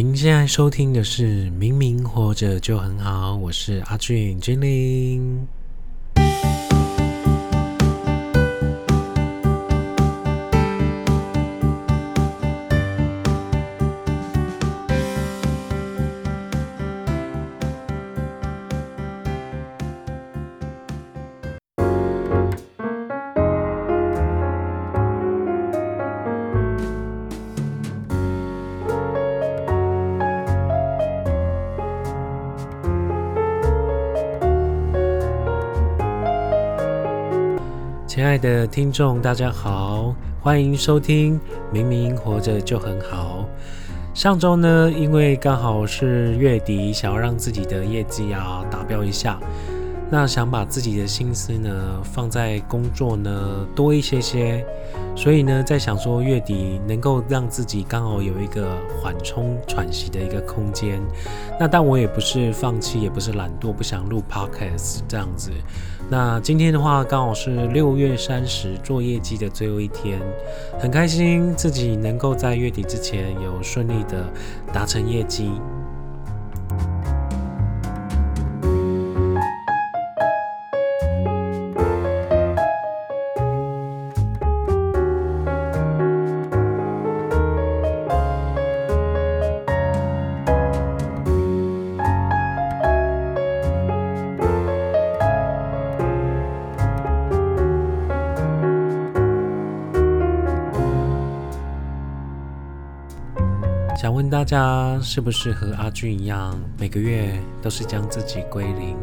您现在收听的是《明明活着就很好》，我是阿俊精灵。的听众，大家好，欢迎收听《明明活着就很好》。上周呢，因为刚好是月底，想要让自己的业绩啊达标一下，那想把自己的心思呢放在工作呢多一些些，所以呢，在想说月底能够让自己刚好有一个缓冲喘息的一个空间。那但我也不是放弃，也不是懒惰，不想录 podcast 这样子。那今天的话，刚好是六月三十做业绩的最后一天，很开心自己能够在月底之前有顺利的达成业绩。家，是不是和阿俊一样，每个月都是将自己归零，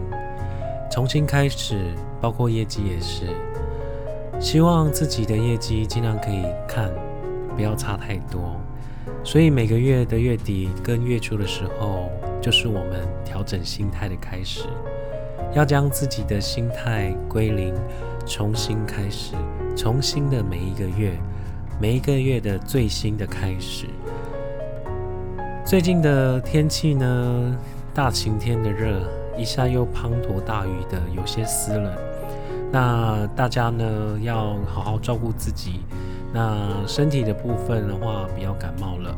重新开始，包括业绩也是，希望自己的业绩尽量可以看，不要差太多。所以每个月的月底跟月初的时候，就是我们调整心态的开始，要将自己的心态归零，重新开始，重新的每一个月，每一个月的最新的开始。最近的天气呢，大晴天的热，一下又滂沱大雨的，有些湿冷。那大家呢要好好照顾自己。那身体的部分的话，不要感冒了。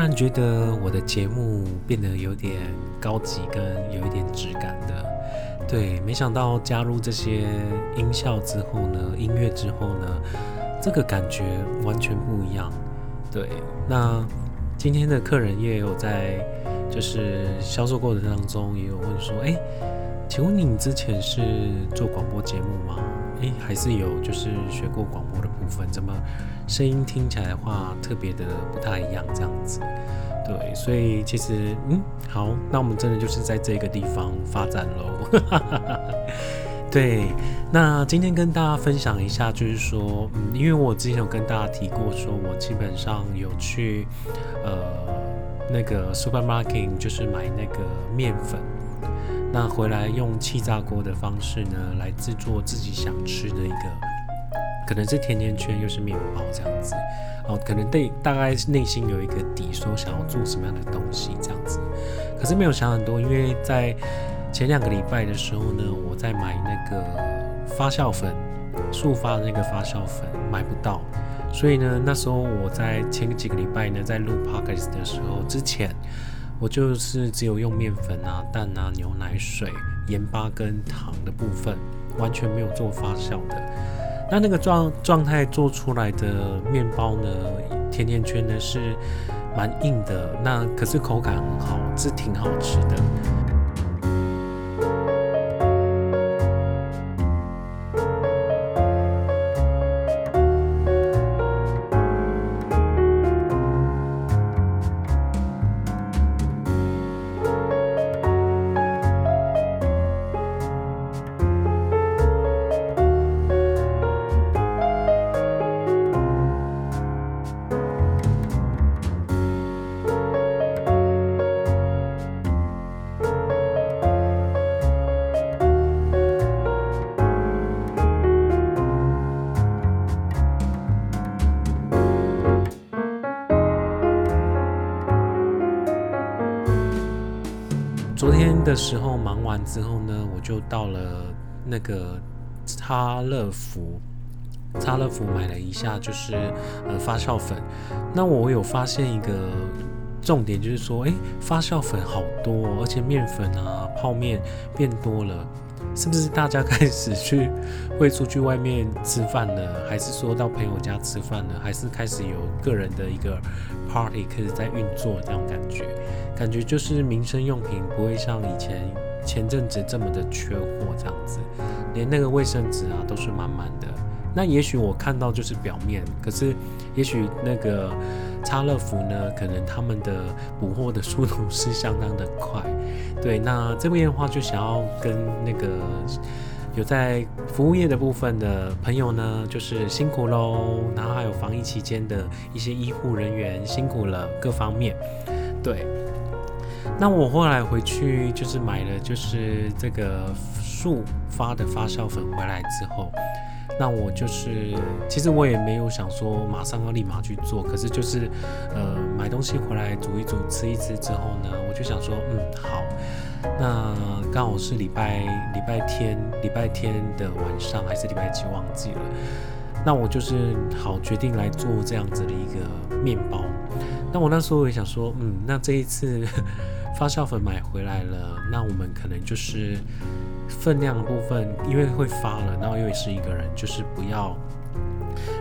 突然觉得我的节目变得有点高级，跟有一点质感的。对，没想到加入这些音效之后呢，音乐之后呢，这个感觉完全不一样。对，那今天的客人也有在，就是销售过程当中也有问说，哎，请问你之前是做广播节目吗？诶，还是有就是学过广播的分，怎么声音听起来的话特别的不太一样这样子？对，所以其实嗯，好，那我们真的就是在这个地方发展喽。对，那今天跟大家分享一下，就是说，嗯，因为我之前有跟大家提过，说我基本上有去呃那个 supermarket，就是买那个面粉。那回来用气炸锅的方式呢，来制作自己想吃的一个，可能是甜甜圈，又是面包这样子。哦，可能对大概内心有一个底，说想要做什么样的东西这样子。可是没有想很多，因为在前两个礼拜的时候呢，我在买那个发酵粉，速发的那个发酵粉买不到，所以呢，那时候我在前几个礼拜呢，在录 podcast 的时候之前。我就是只有用面粉啊、蛋啊、牛奶、水、盐巴跟糖的部分，完全没有做发酵的。那那个状状态做出来的面包呢，甜甜圈呢是蛮硬的，那可是口感很好，是挺好吃的。的时候忙完之后呢，我就到了那个差乐福，差乐福买了一下，就是呃发酵粉。那我有发现一个重点，就是说，诶，发酵粉好多，而且面粉啊、泡面变多了。是不是大家开始去会出去外面吃饭了，还是说到朋友家吃饭了，还是开始有个人的一个 party 开始在运作这种感觉？感觉就是民生用品不会像以前前阵子这么的缺货这样子，连那个卫生纸啊都是满满的。那也许我看到就是表面，可是也许那个差乐福呢，可能他们的补货的速度是相当的快。对，那这边的话就想要跟那个有在服务业的部分的朋友呢，就是辛苦喽。然后还有防疫期间的一些医护人员辛苦了，各方面。对，那我后来回去就是买了就是这个速发的发酵粉回来之后。那我就是，其实我也没有想说马上要立马去做，可是就是，呃，买东西回来煮一煮，吃一吃之后呢，我就想说，嗯，好，那刚好是礼拜礼拜天，礼拜天的晚上还是礼拜几忘记了，那我就是好决定来做这样子的一个面包。那我那时候也想说，嗯，那这一次 发酵粉买回来了，那我们可能就是。分量的部分，因为会发了，然后又是一个人，就是不要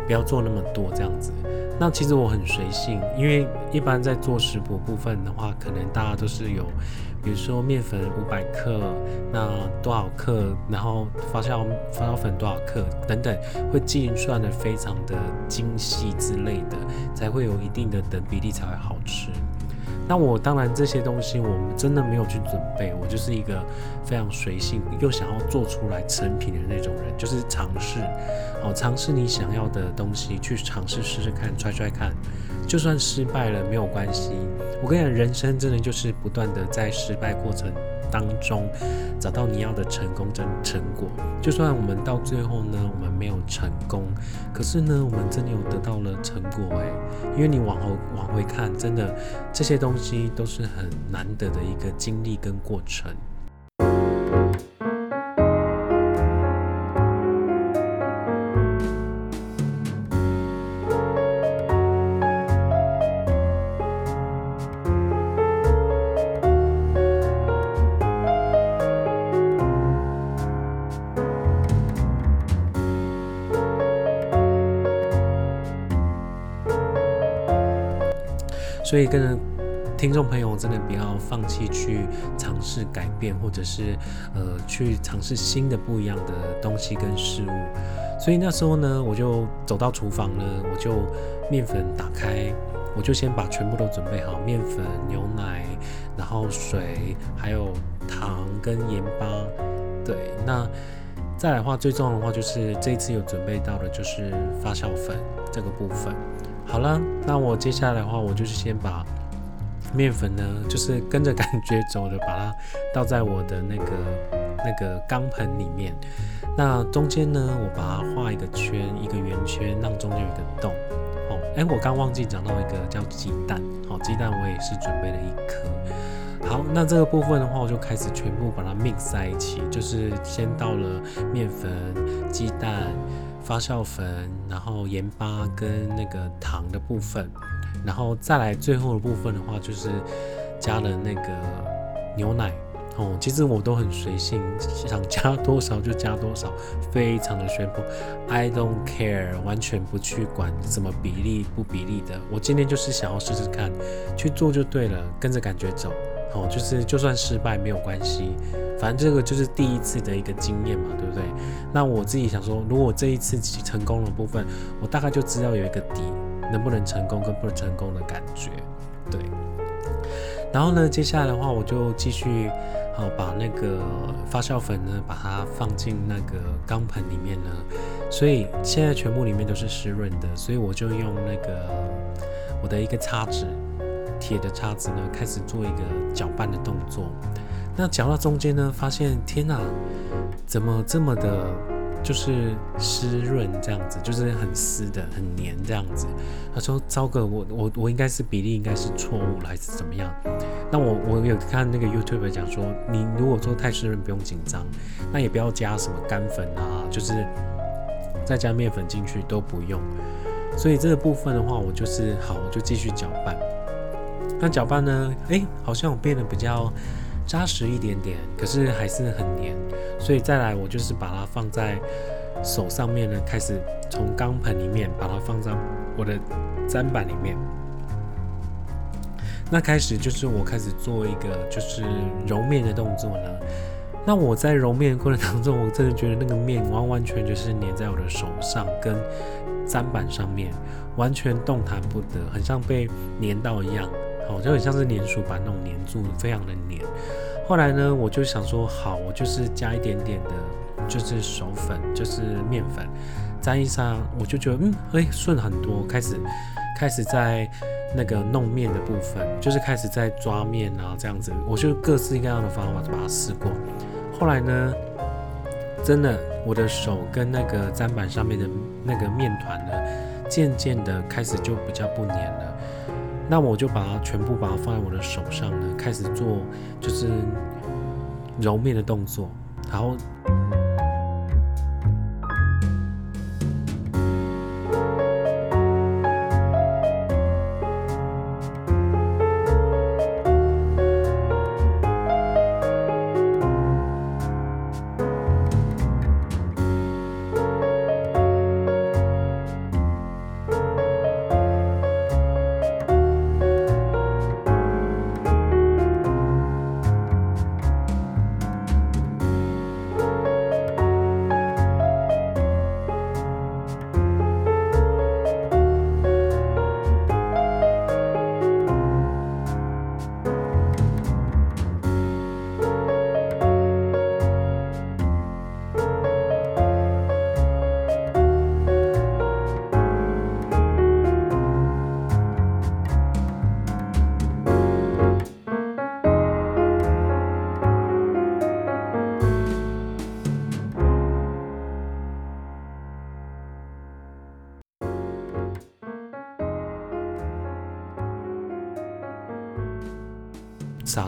不要做那么多这样子。那其实我很随性，因为一般在做食谱部分的话，可能大家都是有，比如说面粉五百克，那多少克，然后发酵发酵粉多少克等等，会计算的非常的精细之类的，才会有一定的等比例才会好吃。那我当然这些东西我们真的没有去准备，我就是一个非常随性又想要做出来成品的那种人，就是尝试，哦，尝试你想要的东西去尝试试试看，揣揣看，就算失败了没有关系。我跟你讲，人生真的就是不断的在失败过程。当中找到你要的成功跟成果，就算我们到最后呢，我们没有成功，可是呢，我们真的有得到了成果诶，因为你往后往回看，真的这些东西都是很难得的一个经历跟过程。所以，跟听众朋友真的不要放弃去尝试改变，或者是呃去尝试新的不一样的东西跟事物。所以那时候呢，我就走到厨房呢，我就面粉打开，我就先把全部都准备好，面粉、牛奶，然后水，还有糖跟盐巴。对，那再来的话，最重要的话就是这一次有准备到的就是发酵粉这个部分。好了，那我接下来的话，我就是先把面粉呢，就是跟着感觉走的，把它倒在我的那个那个钢盆里面。那中间呢，我把它画一个圈，一个圆圈，让中间有一个洞。哦，哎，我刚忘记讲到一个叫鸡蛋。好，鸡蛋我也是准备了一颗。好，那这个部分的话，我就开始全部把它 mix 在一起，就是先倒了面粉、鸡蛋。发酵粉，然后盐巴跟那个糖的部分，然后再来最后的部分的话，就是加了那个牛奶哦。其实我都很随性，想加多少就加多少，非常的宣布 I don't care，完全不去管什么比例不比例的。我今天就是想要试试看，去做就对了，跟着感觉走。哦，就是就算失败没有关系。反正这个就是第一次的一个经验嘛，对不对？那我自己想说，如果这一次成功的部分，我大概就知道有一个底，能不能成功跟不成功的感觉，对。然后呢，接下来的话，我就继续好把那个发酵粉呢，把它放进那个钢盆里面呢。所以现在全部里面都是湿润的，所以我就用那个我的一个叉子，铁的叉子呢，开始做一个搅拌的动作。那搅到中间呢，发现天哪，怎么这么的，就是湿润这样子，就是很湿的，很黏这样子。他说：“糟糕，我我我应该是比例应该是错误了，还是怎么样？”那我我有看那个 YouTube 讲说，你如果做太湿润不用紧张，那也不要加什么干粉啊，就是再加面粉进去都不用。所以这个部分的话，我就是好，我就继续搅拌。那搅拌呢，哎，好像我变得比较扎实一点点，可是还是很黏。所以再来，我就是把它放在手上面呢，开始从钢盆里面把它放在我的砧板里面。那开始就是我开始做一个就是揉面的动作呢。那我在揉面的过程当中，我真的觉得那个面完完全全是粘在我的手上跟砧板上面，完全动弹不得，很像被粘到一样，哦，就很像是粘鼠板那种粘住，非常的粘。后来呢，我就想说，好，我就是加一点点的，就是手粉，就是面粉，沾一沾，我就觉得，嗯，哎，顺很多，开始开始在。那个弄面的部分，就是开始在抓面啊，这样子，我就各式各样的方法把它试过。后来呢，真的，我的手跟那个砧板上面的那个面团呢，渐渐的开始就比较不粘了。那我就把它全部把它放在我的手上呢，开始做就是揉面的动作，然后。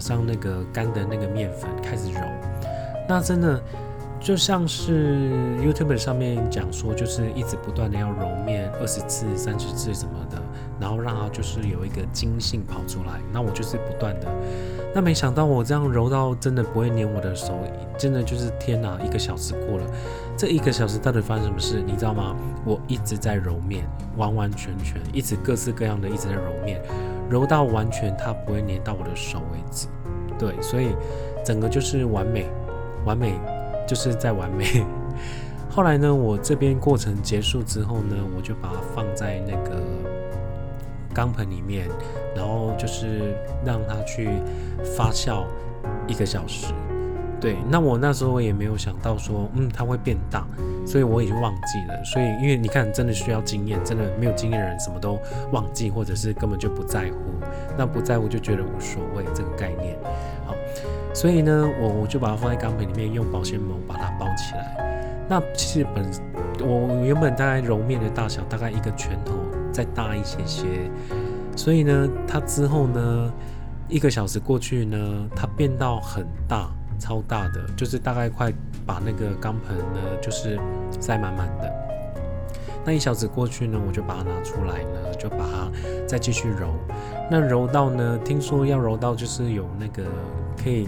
上那个干的那个面粉，开始揉。那真的就像是 YouTube 上面讲说，就是一直不断的要揉面，二十次、三十次什么的，然后让它就是有一个筋性跑出来。那我就是不断的。那没想到我这样揉到真的不会粘我的手，真的就是天哪！一个小时过了，这一个小时到底发生什么事？你知道吗？我一直在揉面，完完全全一直各式各样的一直在揉面。揉到完全，它不会粘到我的手为止。对，所以整个就是完美，完美就是在完美。后来呢，我这边过程结束之后呢，我就把它放在那个钢盆里面，然后就是让它去发酵一个小时。对，那我那时候也没有想到说，嗯，它会变大，所以我已经忘记了。所以，因为你看，真的需要经验，真的没有经验的人什么都忘记，或者是根本就不在乎。那不在乎就觉得无所谓这个概念。好，所以呢，我我就把它放在钢盆里面，用保鲜膜把它包起来。那其实本我原本大概揉面的大小大概一个拳头再大一些些，所以呢，它之后呢，一个小时过去呢，它变到很大。超大的，就是大概快把那个钢盆呢，就是塞满满的。那一小时过去呢，我就把它拿出来呢，就把它再继续揉。那揉到呢，听说要揉到就是有那个可以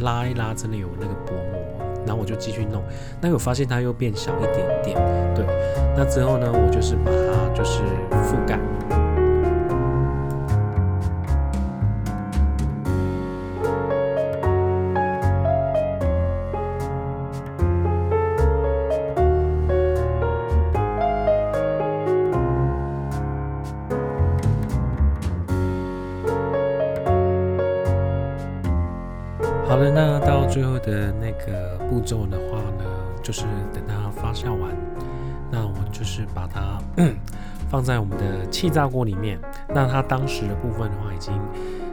拉一拉，真的有那个薄膜。然后我就继续弄，那我发现它又变小一点点。对，那之后呢，我就是把它就是覆盖。好了，那到最后的那个步骤的话呢，就是等它发酵完，那我就是把它放在我们的气炸锅里面。那它当时的部分的话，已经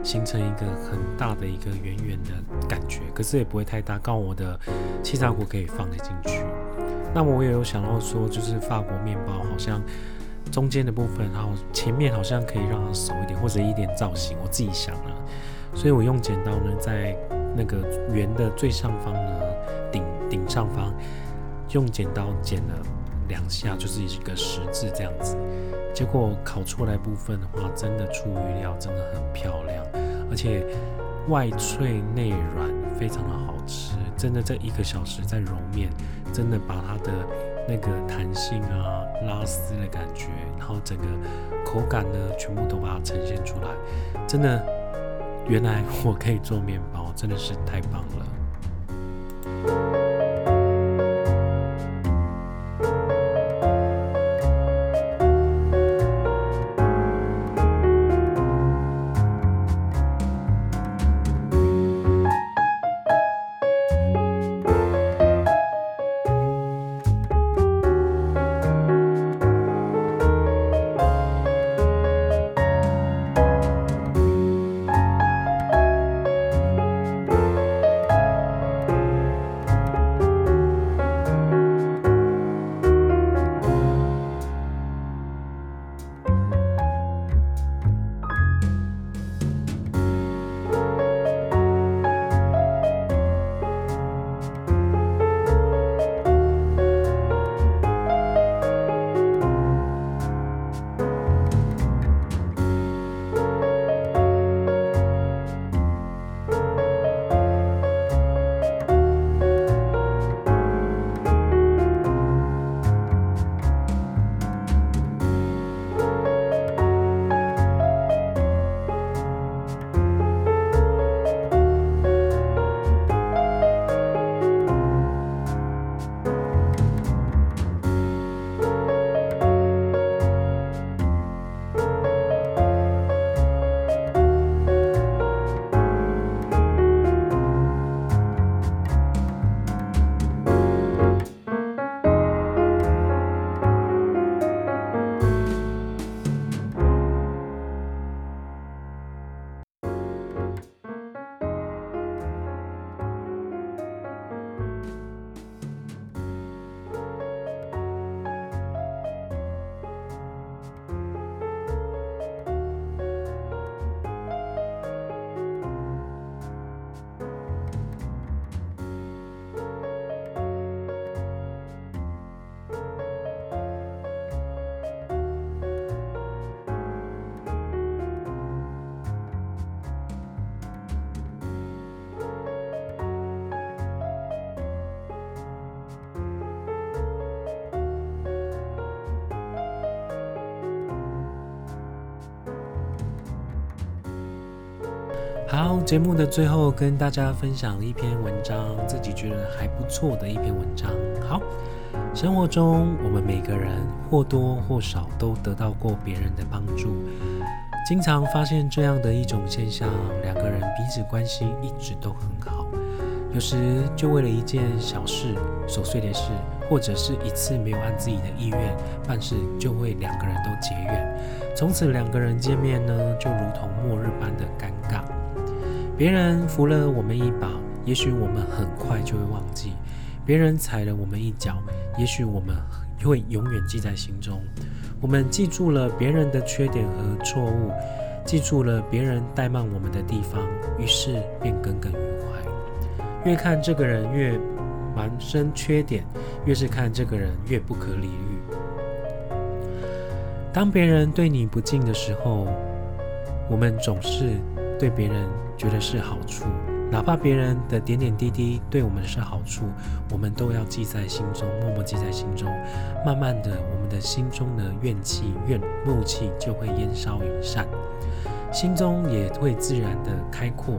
形成一个很大的一个圆圆的感觉，可是也不会太大，刚好我的气炸锅可以放得进去。那我也有想到说，就是法国面包好像中间的部分，然后前面好像可以让它熟一点，或者一点造型，我自己想了。所以我用剪刀呢，在那个圆的最上方呢，顶顶上方，用剪刀剪了两下，就是一个十字这样子。结果烤出来部分的话，真的出预料，真的很漂亮，而且外脆内软，非常的好吃。真的这一个小时在揉面，真的把它的那个弹性啊、拉丝的感觉，然后整个口感呢，全部都把它呈现出来。真的，原来我可以做面包，真的是太棒了。好，节目的最后跟大家分享一篇文章，自己觉得还不错的一篇文章。好，生活中我们每个人或多或少都得到过别人的帮助，经常发现这样的一种现象：两个人彼此关系一直都很好，有时就为了一件小事、琐碎的事，或者是一次没有按自己的意愿办事，就会两个人都结怨，从此两个人见面呢，就如同末日般的尴尬。别人扶了我们一把，也许我们很快就会忘记；别人踩了我们一脚，也许我们会永远记在心中。我们记住了别人的缺点和错误，记住了别人怠慢我们的地方，于是便耿耿于怀。越看这个人越满身缺点，越是看这个人越不可理喻。当别人对你不敬的时候，我们总是对别人。觉得是好处，哪怕别人的点点滴滴对我们是好处，我们都要记在心中，默默记在心中。慢慢的，我们的心中的怨气、怨怒气就会烟消云散，心中也会自然的开阔。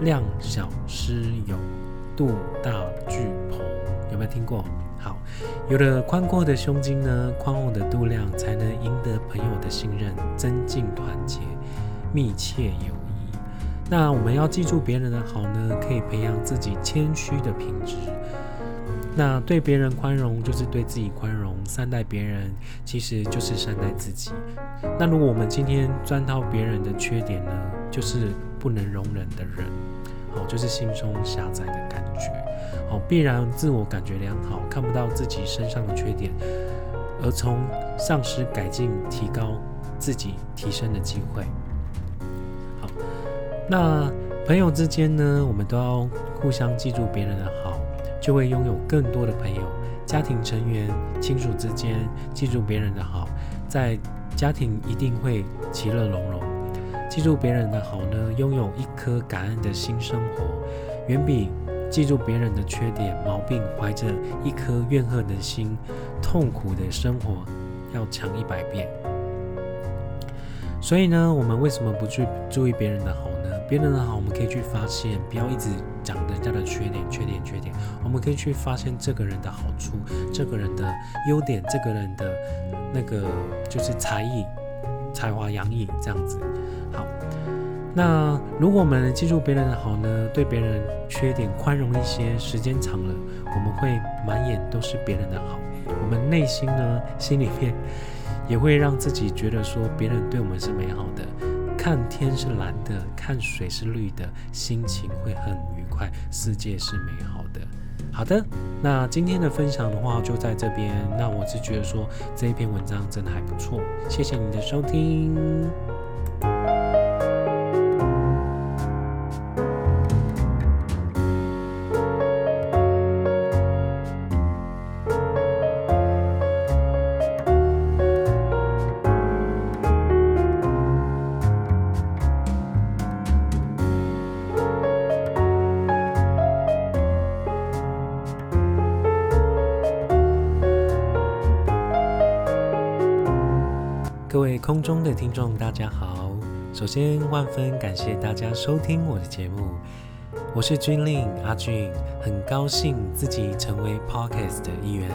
量小失有，度大聚朋，有没有听过？好，有了宽阔的胸襟呢，宽厚的度量，才能赢得朋友的信任，增进团结，密切友。那我们要记住别人的好呢，可以培养自己谦虚的品质。那对别人宽容，就是对自己宽容；善待别人，其实就是善待自己。那如果我们今天钻到别人的缺点呢，就是不能容忍的人，好，就是心中狭窄的感觉，好，必然自我感觉良好，看不到自己身上的缺点，而从丧失改进、提高自己提升的机会。那朋友之间呢，我们都要互相记住别人的好，就会拥有更多的朋友。家庭成员、亲属之间记住别人的好，在家庭一定会其乐融融。记住别人的好呢，拥有一颗感恩的心，生活远比记住别人的缺点、毛病，怀着一颗怨恨的心、痛苦的生活要强一百倍。所以呢，我们为什么不去注意别人的好？别人的好，我们可以去发现，不要一直讲人家的缺点、缺点、缺点。我们可以去发现这个人的好处，这个人的优点，这个人的那个就是才艺、才华洋溢这样子。好，那如果我们记住别人的好呢，对别人缺点宽容一些，时间长了，我们会满眼都是别人的好，我们内心呢，心里面。也会让自己觉得说别人对我们是美好的，看天是蓝的，看水是绿的，心情会很愉快，世界是美好的。好的，那今天的分享的话就在这边。那我是觉得说这一篇文章真的还不错，谢谢你的收听。听众，大家好。首先，万分感谢大家收听我的节目，我是君令阿俊，很高兴自己成为 Podcast 的一员，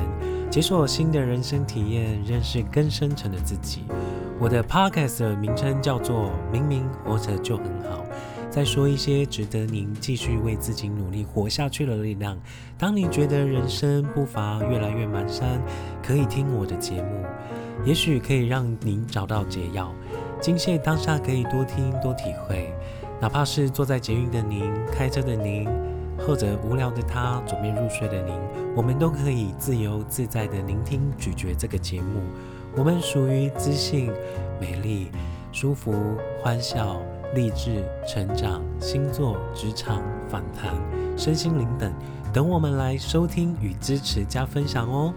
解锁新的人生体验，认识更深层的自己。我的 Podcast 名称叫做“明明活着就很好”，再说一些值得您继续为自己努力活下去的力量。当你觉得人生步伐越来越蹒跚，可以听我的节目。也许可以让您找到解药。今谢当下可以多听多体会，哪怕是坐在捷运的您、开车的您，或者无聊的他准备入睡的您，我们都可以自由自在的聆听咀嚼这个节目。我们属于知性、美丽、舒服、欢笑、励志、成长、星座、职场、访谈、身心灵等，等我们来收听与支持加分享哦。